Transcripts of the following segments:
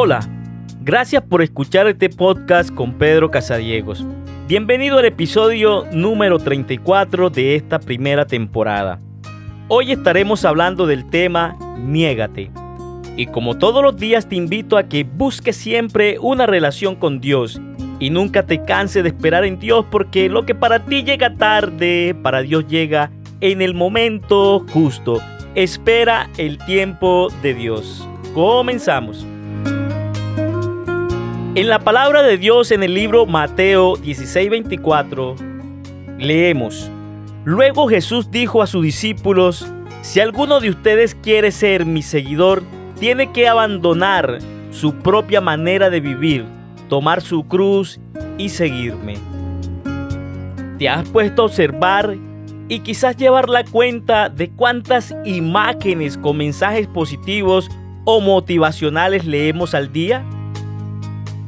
Hola, gracias por escuchar este podcast con Pedro Casadiegos. Bienvenido al episodio número 34 de esta primera temporada. Hoy estaremos hablando del tema Niégate. Y como todos los días te invito a que busques siempre una relación con Dios y nunca te canses de esperar en Dios porque lo que para ti llega tarde, para Dios llega en el momento justo. Espera el tiempo de Dios. Comenzamos. En la palabra de Dios en el libro Mateo 16:24 leemos, Luego Jesús dijo a sus discípulos, si alguno de ustedes quiere ser mi seguidor, tiene que abandonar su propia manera de vivir, tomar su cruz y seguirme. ¿Te has puesto a observar y quizás llevar la cuenta de cuántas imágenes con mensajes positivos o motivacionales leemos al día?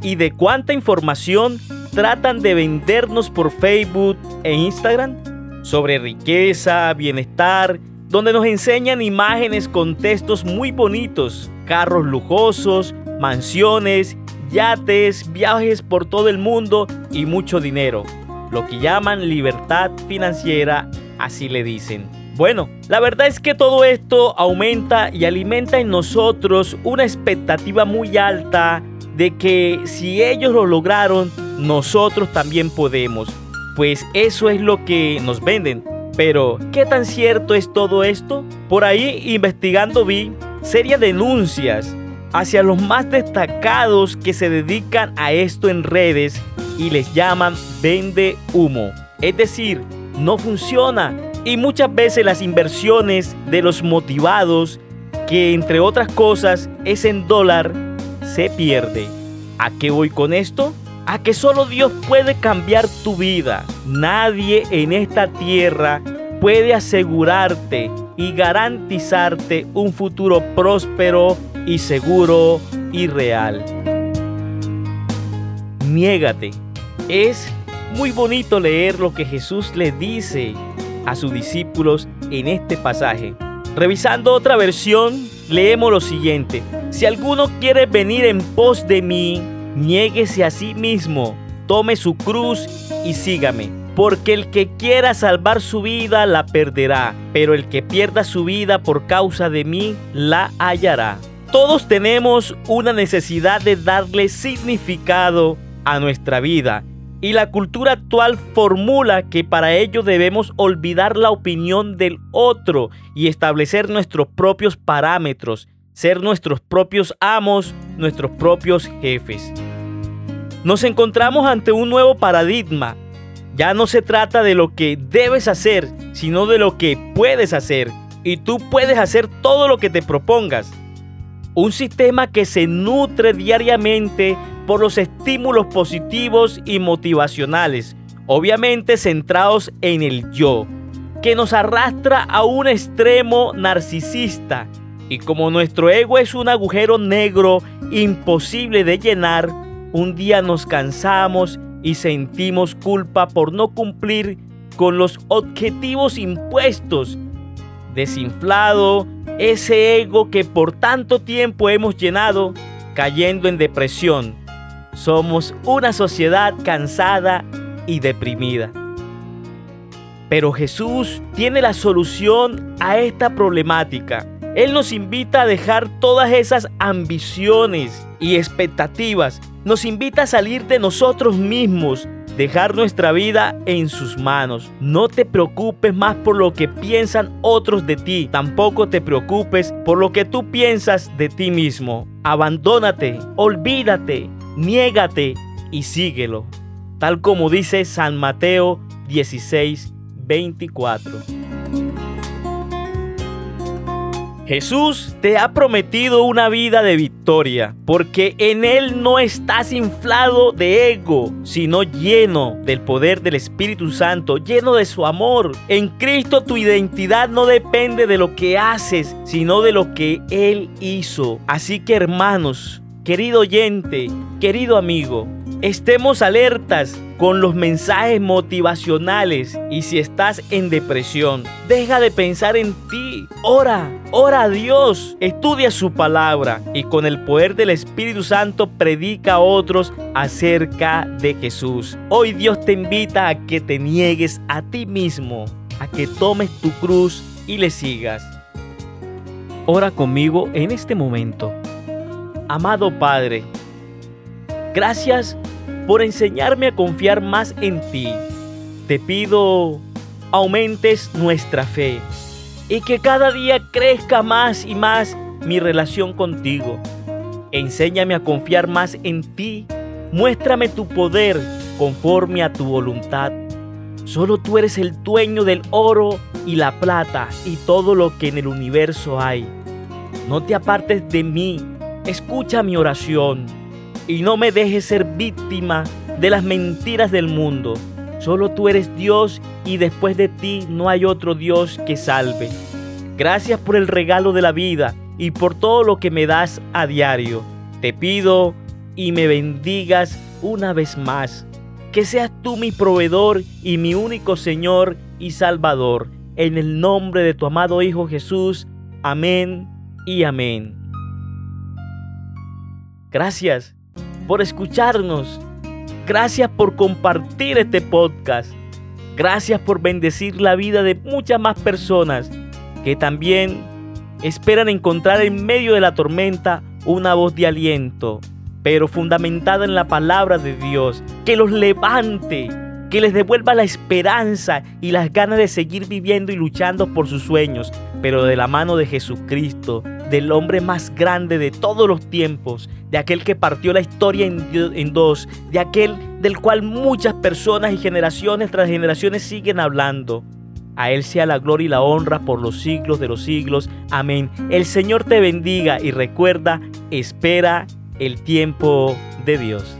Y de cuánta información tratan de vendernos por Facebook e Instagram sobre riqueza, bienestar, donde nos enseñan imágenes con textos muy bonitos, carros lujosos, mansiones, yates, viajes por todo el mundo y mucho dinero, lo que llaman libertad financiera, así le dicen. Bueno, la verdad es que todo esto aumenta y alimenta en nosotros una expectativa muy alta de que si ellos lo lograron, nosotros también podemos. Pues eso es lo que nos venden. Pero, ¿qué tan cierto es todo esto? Por ahí investigando vi serias denuncias hacia los más destacados que se dedican a esto en redes y les llaman vende humo. Es decir, no funciona. Y muchas veces las inversiones de los motivados, que entre otras cosas es en dólar, se pierde. ¿A qué voy con esto? A que solo Dios puede cambiar tu vida. Nadie en esta tierra puede asegurarte y garantizarte un futuro próspero y seguro y real. Niégate. Es muy bonito leer lo que Jesús le dice a sus discípulos en este pasaje. Revisando otra versión, leemos lo siguiente. Si alguno quiere venir en pos de mí, niéguese a sí mismo, tome su cruz y sígame. Porque el que quiera salvar su vida la perderá, pero el que pierda su vida por causa de mí la hallará. Todos tenemos una necesidad de darle significado a nuestra vida y la cultura actual formula que para ello debemos olvidar la opinión del otro y establecer nuestros propios parámetros ser nuestros propios amos, nuestros propios jefes. Nos encontramos ante un nuevo paradigma. Ya no se trata de lo que debes hacer, sino de lo que puedes hacer. Y tú puedes hacer todo lo que te propongas. Un sistema que se nutre diariamente por los estímulos positivos y motivacionales, obviamente centrados en el yo, que nos arrastra a un extremo narcisista y como nuestro ego es un agujero negro imposible de llenar, un día nos cansamos y sentimos culpa por no cumplir con los objetivos impuestos. Desinflado, ese ego que por tanto tiempo hemos llenado, cayendo en depresión. Somos una sociedad cansada y deprimida. Pero Jesús tiene la solución a esta problemática. Él nos invita a dejar todas esas ambiciones y expectativas. Nos invita a salir de nosotros mismos, dejar nuestra vida en sus manos. No te preocupes más por lo que piensan otros de ti. Tampoco te preocupes por lo que tú piensas de ti mismo. Abandónate, olvídate, niégate y síguelo. Tal como dice San Mateo 16, 24. Jesús te ha prometido una vida de victoria, porque en Él no estás inflado de ego, sino lleno del poder del Espíritu Santo, lleno de su amor. En Cristo tu identidad no depende de lo que haces, sino de lo que Él hizo. Así que hermanos, querido oyente, querido amigo, Estemos alertas con los mensajes motivacionales y si estás en depresión, deja de pensar en ti. Ora, ora a Dios, estudia su palabra y con el poder del Espíritu Santo predica a otros acerca de Jesús. Hoy Dios te invita a que te niegues a ti mismo, a que tomes tu cruz y le sigas. Ora conmigo en este momento. Amado Padre, gracias por enseñarme a confiar más en ti. Te pido aumentes nuestra fe y que cada día crezca más y más mi relación contigo. Enséñame a confiar más en ti. Muéstrame tu poder conforme a tu voluntad. Solo tú eres el dueño del oro y la plata y todo lo que en el universo hay. No te apartes de mí. Escucha mi oración y no me dejes ser víctima de las mentiras del mundo. Solo tú eres Dios y después de ti no hay otro Dios que salve. Gracias por el regalo de la vida y por todo lo que me das a diario. Te pido y me bendigas una vez más. Que seas tú mi proveedor y mi único Señor y Salvador. En el nombre de tu amado Hijo Jesús. Amén y amén. Gracias por escucharnos. Gracias por compartir este podcast. Gracias por bendecir la vida de muchas más personas que también esperan encontrar en medio de la tormenta una voz de aliento, pero fundamentada en la palabra de Dios, que los levante, que les devuelva la esperanza y las ganas de seguir viviendo y luchando por sus sueños, pero de la mano de Jesucristo, del hombre más grande de todos los tiempos, de aquel que partió la historia en, dos, de aquel del cual muchas personas y generaciones tras generaciones siguen hablando. A Él sea la gloria y la honra por los siglos de los siglos. Amén. El Señor te bendiga y recuerda, espera el tiempo de Dios.